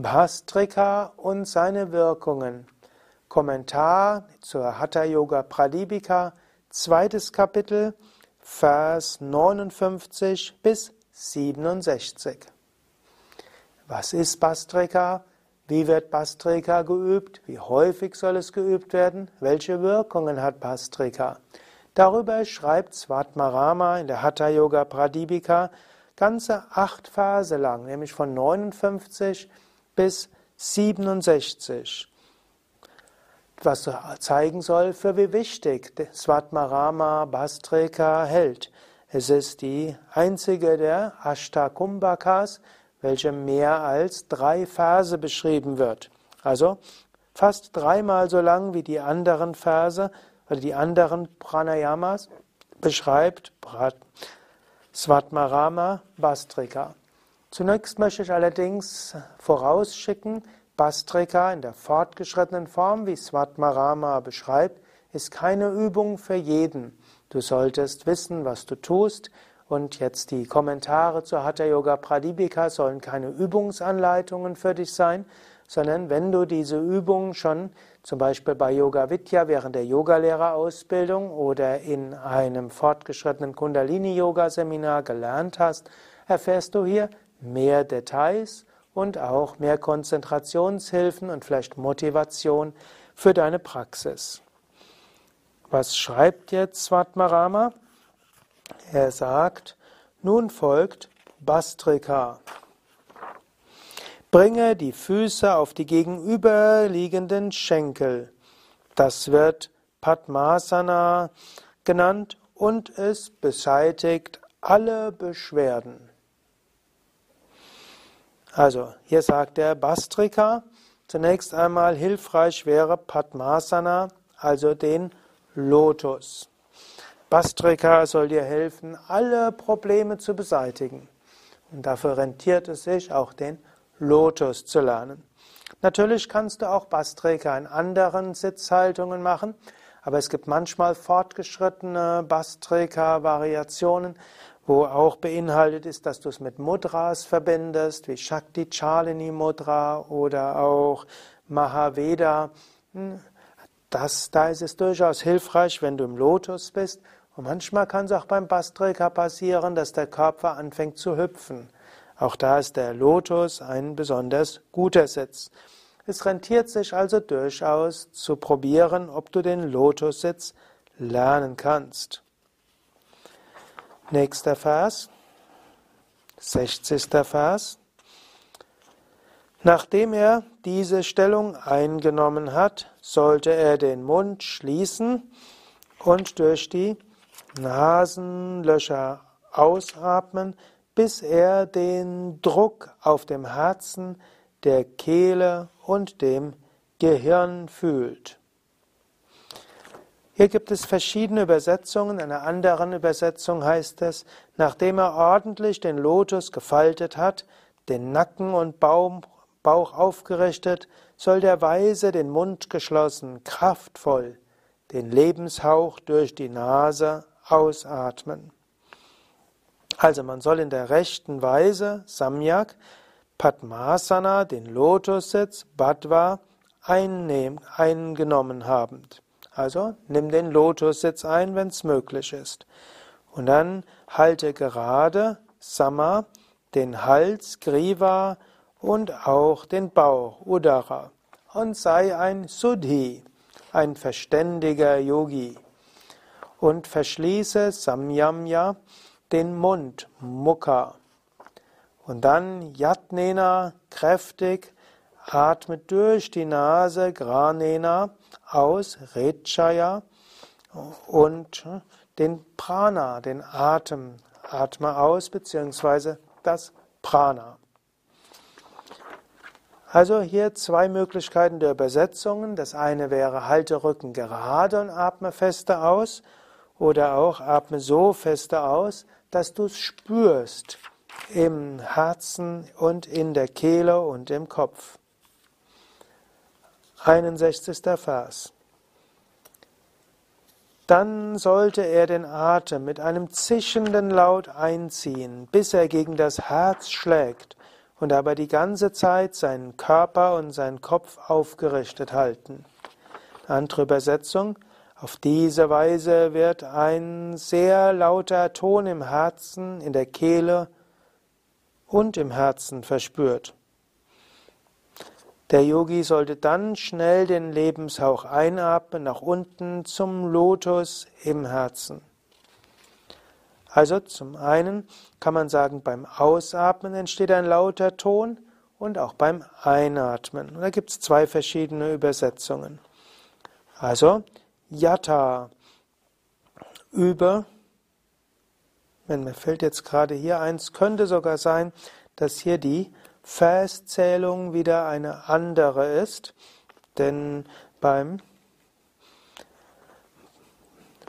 Bhastrika und seine Wirkungen. Kommentar zur Hatha Yoga Pradipika, zweites Kapitel, Vers 59 bis 67. Was ist Bhastrika? Wie wird Bhastrika geübt? Wie häufig soll es geübt werden? Welche Wirkungen hat Bhastrika? Darüber schreibt Svatmarama in der Hatha Yoga Pradipika ganze acht Verse lang, nämlich von 59 bis 67, was zeigen soll, für wie wichtig Svatmarama Bastrika hält. Es ist die einzige der Ashtakumbhakas, welche mehr als drei Verse beschrieben wird. Also fast dreimal so lang wie die anderen Verse oder die anderen Pranayamas beschreibt Svatmarama Bastrika. Zunächst möchte ich allerdings vorausschicken, Bastrika in der fortgeschrittenen Form, wie Svatmarama beschreibt, ist keine Übung für jeden. Du solltest wissen, was du tust. Und jetzt die Kommentare zur Hatha Yoga Pradipika sollen keine Übungsanleitungen für dich sein, sondern wenn du diese Übung schon zum Beispiel bei Yoga Vidya während der Yogalehrerausbildung oder in einem fortgeschrittenen Kundalini-Yoga-Seminar gelernt hast, erfährst du hier mehr Details und auch mehr Konzentrationshilfen und vielleicht Motivation für deine Praxis. Was schreibt jetzt Svatmarama? Er sagt, nun folgt Bastrika. Bringe die Füße auf die gegenüberliegenden Schenkel. Das wird Padmasana genannt und es beseitigt alle Beschwerden. Also, hier sagt der Bastrika, zunächst einmal hilfreich wäre Padmasana, also den Lotus. Bastrika soll dir helfen, alle Probleme zu beseitigen. Und dafür rentiert es sich, auch den Lotus zu lernen. Natürlich kannst du auch Bastrika in anderen Sitzhaltungen machen, aber es gibt manchmal fortgeschrittene Bastrika-Variationen, wo auch beinhaltet ist, dass du es mit Mudras verbindest, wie Shakti Chalini Mudra oder auch Mahaveda. Hm, das, da ist es durchaus hilfreich, wenn du im Lotus bist. Und manchmal kann es auch beim Bastrika passieren, dass der Körper anfängt zu hüpfen. Auch da ist der Lotus ein besonders guter Sitz. Es rentiert sich also durchaus zu probieren, ob du den Lotussitz lernen kannst. Nächster Vers, 60. Vers. Nachdem er diese Stellung eingenommen hat, sollte er den Mund schließen und durch die Nasenlöcher ausatmen, bis er den Druck auf dem Herzen, der Kehle und dem Gehirn fühlt. Hier gibt es verschiedene Übersetzungen. In einer anderen Übersetzung heißt es, nachdem er ordentlich den Lotus gefaltet hat, den Nacken und Bauch aufgerichtet, soll der Weise den Mund geschlossen, kraftvoll, den Lebenshauch durch die Nase ausatmen. Also man soll in der rechten Weise, Samyak, Padmasana, den Lotussitz, Bhadva, eingenommen habend. Also nimm den Lotussitz ein, wenn es möglich ist. Und dann halte gerade Sama, den Hals, Griva und auch den Bauch, Udara. Und sei ein Sudhi, ein verständiger Yogi. Und verschließe Samyamya, den Mund, Mukha. Und dann Yatnena, kräftig, atme durch die Nase, Granena, aus, Rechaya und den Prana, den Atem. Atme aus, beziehungsweise das Prana. Also hier zwei Möglichkeiten der Übersetzungen. Das eine wäre, halte Rücken gerade und atme feste aus. Oder auch atme so feste aus, dass du es spürst im Herzen und in der Kehle und im Kopf. 61. Vers. Dann sollte er den Atem mit einem zischenden Laut einziehen, bis er gegen das Herz schlägt, und dabei die ganze Zeit seinen Körper und seinen Kopf aufgerichtet halten. Andere Übersetzung. Auf diese Weise wird ein sehr lauter Ton im Herzen, in der Kehle und im Herzen verspürt. Der Yogi sollte dann schnell den Lebenshauch einatmen nach unten zum Lotus im Herzen. Also zum einen kann man sagen, beim Ausatmen entsteht ein lauter Ton und auch beim Einatmen. Und da gibt es zwei verschiedene Übersetzungen. Also Yatta über, wenn mir fällt jetzt gerade hier eins, könnte sogar sein, dass hier die Verszählung wieder eine andere ist, denn beim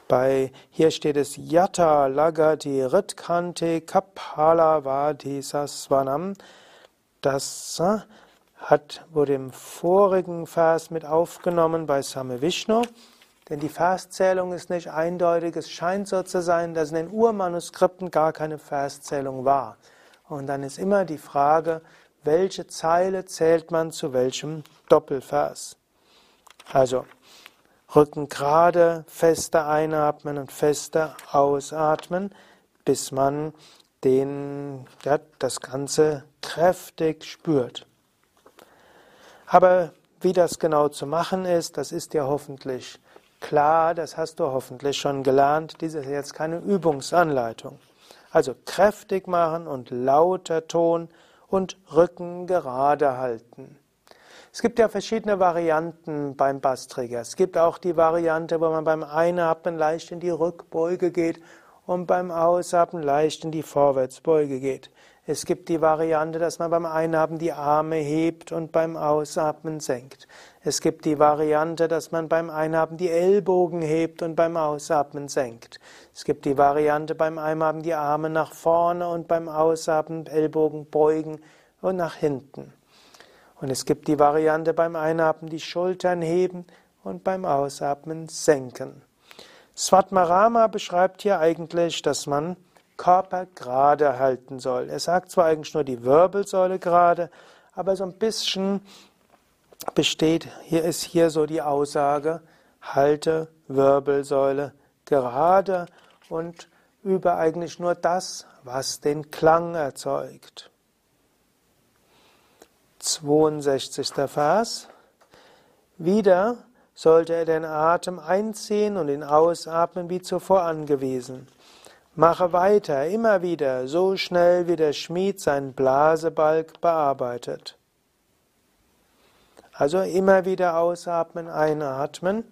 bei, hier steht es Yatta Lagati Ritkante Kapalavati Sasvanam. Das äh, hat, wurde im vorigen Vers mit aufgenommen bei Same Vishnu. Denn die Verszählung ist nicht eindeutig. Es scheint so zu sein, dass in den Urmanuskripten gar keine Verszählung war. Und dann ist immer die Frage, welche Zeile zählt man zu welchem Doppelvers. Also, Rücken gerade, fester einatmen und fester ausatmen, bis man den, ja, das Ganze kräftig spürt. Aber wie das genau zu machen ist, das ist dir hoffentlich klar, das hast du hoffentlich schon gelernt. Dies ist jetzt keine Übungsanleitung. Also kräftig machen und lauter Ton und Rücken gerade halten. Es gibt ja verschiedene Varianten beim Bassträger. Es gibt auch die Variante, wo man beim Einatmen leicht in die Rückbeuge geht und beim Ausatmen leicht in die Vorwärtsbeuge geht. Es gibt die Variante, dass man beim Einatmen die Arme hebt und beim Ausatmen senkt. Es gibt die Variante, dass man beim Einatmen die Ellbogen hebt und beim Ausatmen senkt. Es gibt die Variante beim Einatmen die Arme nach vorne und beim Ausatmen Ellbogen beugen und nach hinten. Und es gibt die Variante beim Einatmen die Schultern heben und beim Ausatmen senken. Svatmarama beschreibt hier eigentlich, dass man Körper gerade halten soll. Er sagt zwar eigentlich nur die Wirbelsäule gerade, aber so ein bisschen besteht, hier ist hier so die Aussage, halte Wirbelsäule gerade und übe eigentlich nur das, was den Klang erzeugt. 62. Vers. Wieder sollte er den Atem einziehen und ihn ausatmen wie zuvor angewiesen. Mache weiter, immer wieder, so schnell wie der Schmied seinen Blasebalg bearbeitet. Also immer wieder ausatmen, einatmen.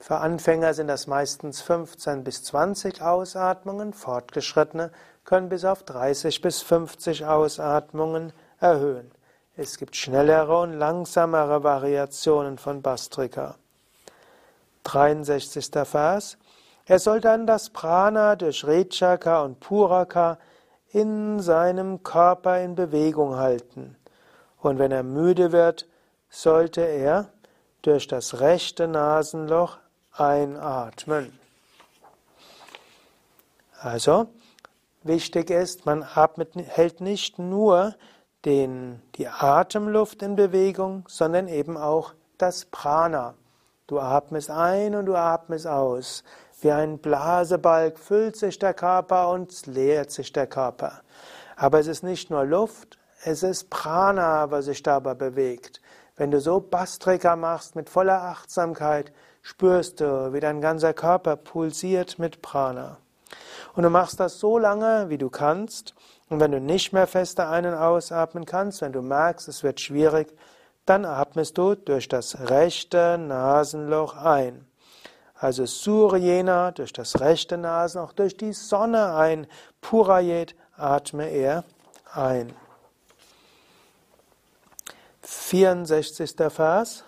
Für Anfänger sind das meistens 15 bis 20 Ausatmungen, Fortgeschrittene können bis auf 30 bis 50 Ausatmungen erhöhen. Es gibt schnellere und langsamere Variationen von Bastrika. 63. Vers. Er soll dann das Prana durch Rechaka und Puraka in seinem Körper in Bewegung halten. Und wenn er müde wird, sollte er durch das rechte Nasenloch einatmen. Also, wichtig ist, man atmet, hält nicht nur den, die Atemluft in Bewegung, sondern eben auch das Prana. Du atmest ein und du atmest aus. Wie ein Blasebalg füllt sich der Körper und leert sich der Körper. Aber es ist nicht nur Luft, es ist Prana, was sich dabei bewegt. Wenn du so Bastrika machst mit voller Achtsamkeit, spürst du, wie dein ganzer Körper pulsiert mit Prana. Und du machst das so lange, wie du kannst. Und wenn du nicht mehr fester ein- und ausatmen kannst, wenn du merkst, es wird schwierig, dann atmest du durch das rechte Nasenloch ein. Also Suryena durch das rechte Nasen, auch durch die Sonne ein. Purayet atme er ein. 64. Vers.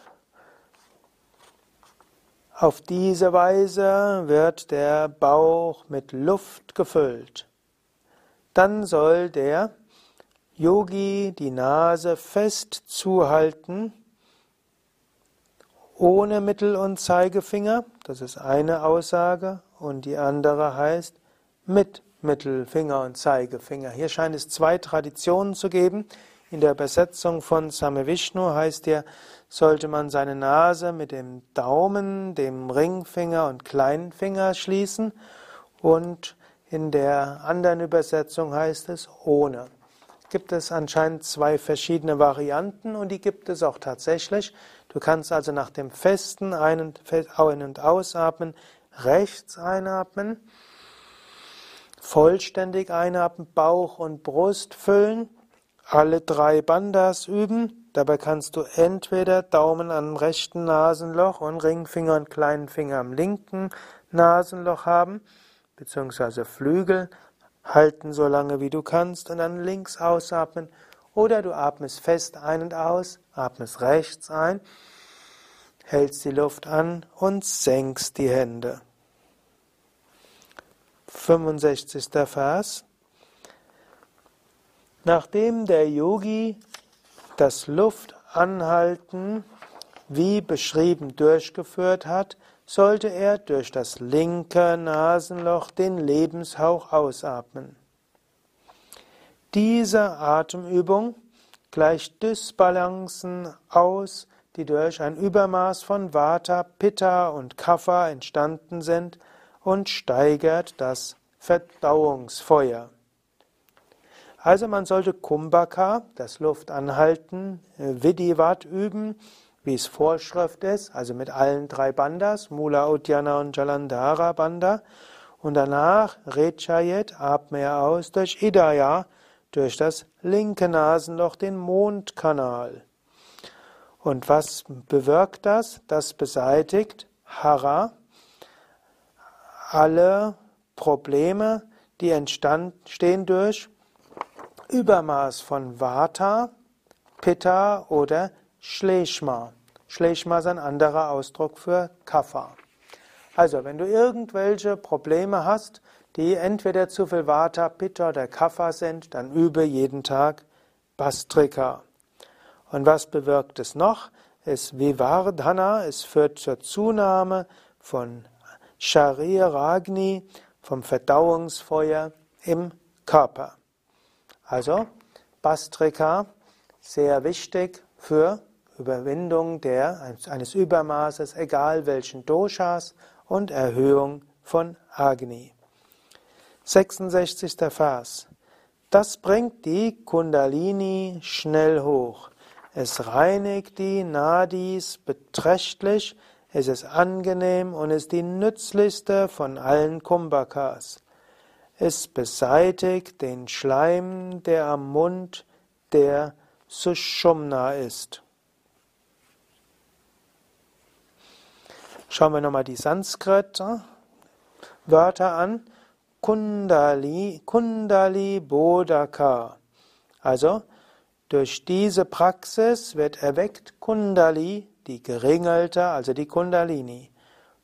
Auf diese Weise wird der Bauch mit Luft gefüllt. Dann soll der Yogi die Nase fest zuhalten ohne Mittel- und Zeigefinger, das ist eine Aussage, und die andere heißt mit Mittelfinger und Zeigefinger. Hier scheint es zwei Traditionen zu geben. In der Übersetzung von Same Vishnu heißt ja, sollte man seine Nase mit dem Daumen, dem Ringfinger und kleinen Finger schließen und in der anderen Übersetzung heißt es ohne. Gibt es anscheinend zwei verschiedene Varianten und die gibt es auch tatsächlich. Du kannst also nach dem festen Ein- und Ausatmen rechts einatmen, vollständig einatmen, Bauch und Brust füllen alle drei Bandas üben. Dabei kannst du entweder Daumen am rechten Nasenloch und Ringfinger und kleinen Finger am linken Nasenloch haben, beziehungsweise Flügel halten so lange wie du kannst und dann links ausatmen. Oder du atmest fest ein und aus, atmest rechts ein, hältst die Luft an und senkst die Hände. 65. Vers. Nachdem der Yogi das Luftanhalten wie beschrieben durchgeführt hat, sollte er durch das linke Nasenloch den Lebenshauch ausatmen. Diese Atemübung gleicht Dysbalancen aus, die durch ein Übermaß von Vata, Pitta und Kapha entstanden sind und steigert das Verdauungsfeuer. Also man sollte Kumbhaka, das Luftanhalten, äh, Vidivat üben, wie es Vorschrift ist, also mit allen drei Bandas, Mula, Uddiyana und Jalandhara Banda. Und danach Rechayet, atme aus durch Idaya, durch das linke Nasenloch, den Mondkanal. Und was bewirkt das? Das beseitigt Hara, alle Probleme, die entstehen durch Übermaß von Vata, Pitta oder Schleshma. Schleshma ist ein anderer Ausdruck für Kapha. Also, wenn du irgendwelche Probleme hast, die entweder zu viel Vata, Pitta oder Kapha sind, dann übe jeden Tag Bastrika. Und was bewirkt es noch? Es Vivardhana, es führt zur Zunahme von Shariragni, vom Verdauungsfeuer im Körper. Also Bastrika, sehr wichtig für Überwindung der, eines Übermaßes, egal welchen Doshas, und Erhöhung von Agni. 66. Vers. Das bringt die Kundalini schnell hoch. Es reinigt die Nadis beträchtlich, es ist angenehm und ist die nützlichste von allen Kumbhakas. Es beseitigt den Schleim, der am Mund der Sushumna ist. Schauen wir nochmal die Sanskrit-Wörter an. Kundali, Kundali Bodhaka. Also, durch diese Praxis wird erweckt Kundali, die geringelte, also die Kundalini.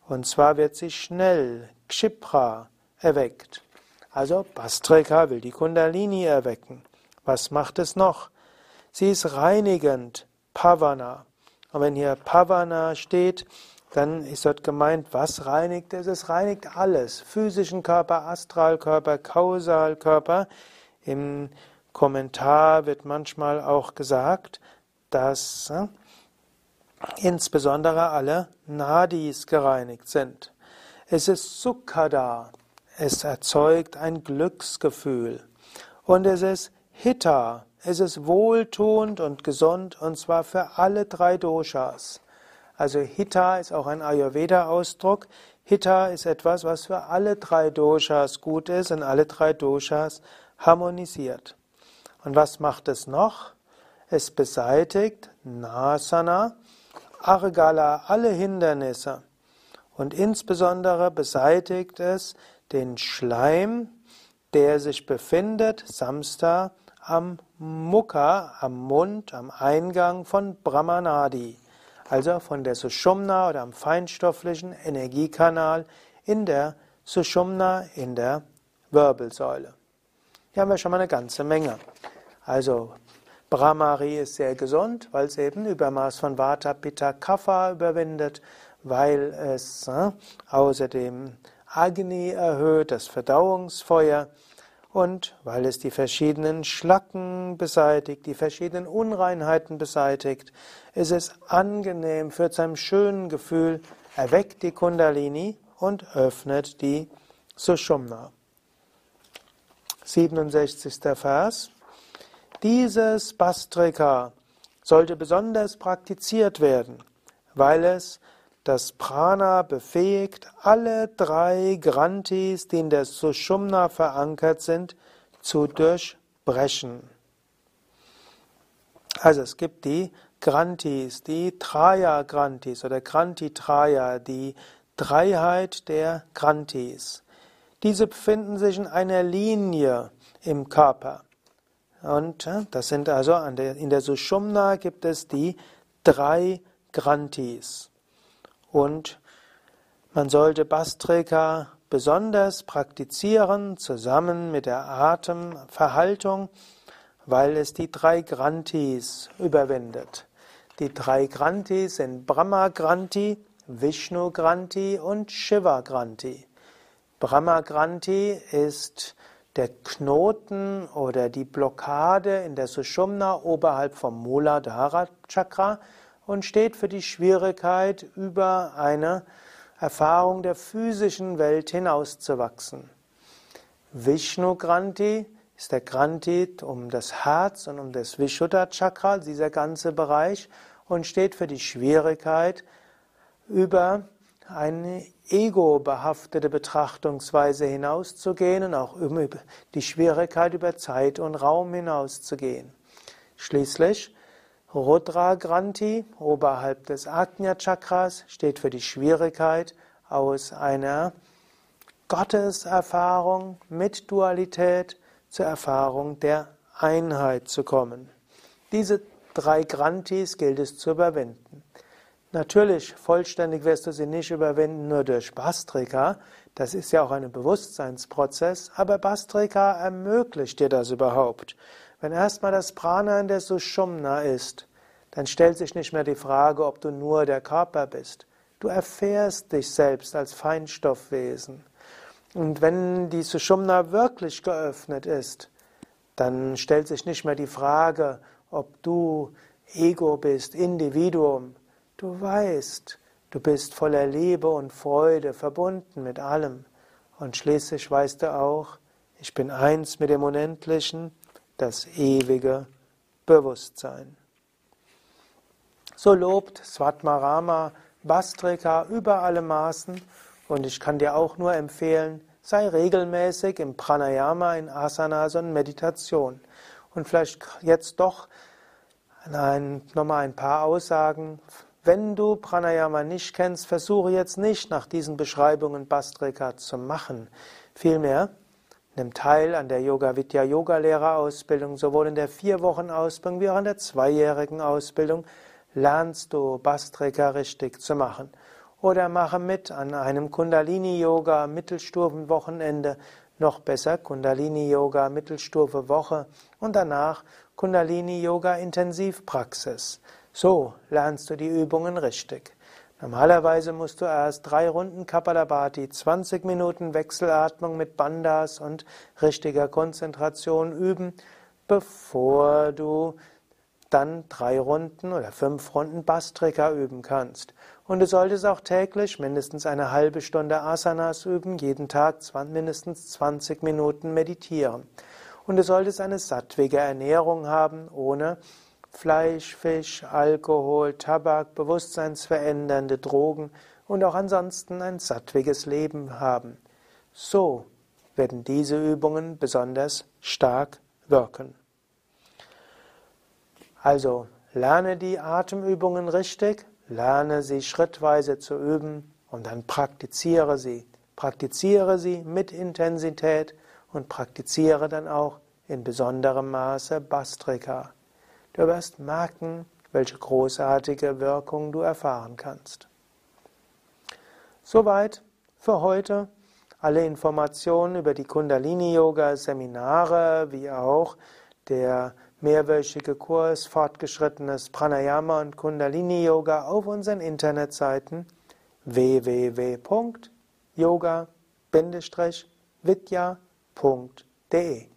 Und zwar wird sie schnell, Kshipra, erweckt. Also Bastrika will die Kundalini erwecken. Was macht es noch? Sie ist reinigend, Pavana. Und wenn hier Pavana steht, dann ist dort gemeint, was reinigt es? Es reinigt alles. Physischen Körper, Astralkörper, Kausalkörper. Im Kommentar wird manchmal auch gesagt, dass äh, insbesondere alle Nadis gereinigt sind. Es ist Sukkada. Es erzeugt ein Glücksgefühl. Und es ist Hitta. Es ist wohltuend und gesund und zwar für alle drei Doshas. Also Hitta ist auch ein Ayurveda-Ausdruck. Hitta ist etwas, was für alle drei Doshas gut ist und alle drei Doshas harmonisiert. Und was macht es noch? Es beseitigt Nasana, Argala, alle Hindernisse. Und insbesondere beseitigt es den Schleim, der sich befindet, Samstha, am Mukha, am Mund, am Eingang von Brahmanadi, also von der Sushumna oder am feinstofflichen Energiekanal in der Sushumna, in der Wirbelsäule. Hier haben wir schon mal eine ganze Menge. Also Brahmari ist sehr gesund, weil es eben Übermaß von Vata, Pitta, Kapha überwindet, weil es äh, außerdem Agni erhöht, das Verdauungsfeuer Und weil es die verschiedenen Schlacken beseitigt, die verschiedenen Unreinheiten beseitigt, ist es angenehm, führt zu einem schönen Gefühl, erweckt die Kundalini und öffnet die Sushumna. 67. Vers. Dieses Bastrika sollte besonders praktiziert werden, weil es das Prana befähigt, alle drei Grantis, die in der Sushumna verankert sind, zu durchbrechen. Also es gibt die Grantis, die Traya Grantis oder Granti Traya, die Dreiheit der Grantis. Diese befinden sich in einer Linie im Körper. Und äh, das sind also in der Sushumna gibt es die drei Grantis. Und man sollte Bastrika besonders praktizieren, zusammen mit der Atemverhaltung, weil es die drei Grantis überwindet. Die drei Grantis sind Brahma Granti, Vishnu Granti und Shiva Granti. Brahma Granti ist der Knoten oder die Blockade in der Sushumna oberhalb vom Muladhara Chakra und steht für die Schwierigkeit, über eine Erfahrung der physischen Welt hinauszuwachsen. Vishnu Granti ist der Granti um das Herz und um das Vishuddha Chakra, dieser ganze Bereich, und steht für die Schwierigkeit, über eine ego-behaftete Betrachtungsweise hinauszugehen und auch über die Schwierigkeit, über Zeit und Raum hinauszugehen. Schließlich Rudra Granti oberhalb des Ajna Chakras steht für die Schwierigkeit, aus einer Gotteserfahrung mit Dualität zur Erfahrung der Einheit zu kommen. Diese drei Grantis gilt es zu überwinden. Natürlich, vollständig wirst du sie nicht überwinden nur durch Bastrika. Das ist ja auch ein Bewusstseinsprozess, aber Bastrika ermöglicht dir das überhaupt. Wenn erstmal das Prana in der Sushumna ist, dann stellt sich nicht mehr die Frage, ob du nur der Körper bist. Du erfährst dich selbst als Feinstoffwesen. Und wenn die Sushumna wirklich geöffnet ist, dann stellt sich nicht mehr die Frage, ob du Ego bist, Individuum. Du weißt, du bist voller Liebe und Freude, verbunden mit allem. Und schließlich weißt du auch, ich bin eins mit dem Unendlichen, das ewige Bewusstsein. So lobt Svatmarama Bastrika über alle Maßen und ich kann dir auch nur empfehlen, sei regelmäßig im Pranayama, in Asanas und Meditation. Und vielleicht jetzt doch nochmal ein paar Aussagen. Wenn du Pranayama nicht kennst, versuche jetzt nicht nach diesen Beschreibungen Bastrika zu machen. Vielmehr nimm teil an der Yoga Vidya Yoga Lehrerausbildung, sowohl in der vier Wochen Ausbildung wie auch in der zweijährigen Ausbildung lernst du Bastrika richtig zu machen. Oder mache mit an einem Kundalini-Yoga Mittelstufenwochenende, noch besser Kundalini-Yoga Mittelstufe Woche und danach Kundalini-Yoga Intensivpraxis. So lernst du die Übungen richtig. Normalerweise musst du erst drei Runden Kapalabhati, 20 Minuten Wechselatmung mit Bandas und richtiger Konzentration üben, bevor du dann drei Runden oder fünf Runden Bastrika üben kannst. Und du solltest auch täglich mindestens eine halbe Stunde Asanas üben, jeden Tag mindestens 20 Minuten meditieren. Und du solltest eine sattwige Ernährung haben, ohne Fleisch, Fisch, Alkohol, Tabak, bewusstseinsverändernde Drogen und auch ansonsten ein sattwiges Leben haben. So werden diese Übungen besonders stark wirken. Also lerne die Atemübungen richtig, lerne sie schrittweise zu üben und dann praktiziere sie. Praktiziere sie mit Intensität und praktiziere dann auch in besonderem Maße Bastrika. Du wirst merken, welche großartige Wirkung du erfahren kannst. Soweit für heute. Alle Informationen über die Kundalini-Yoga-Seminare wie auch der mehrwöchige Kurs Fortgeschrittenes Pranayama und Kundalini Yoga auf unseren Internetseiten www.yoga-vidya.de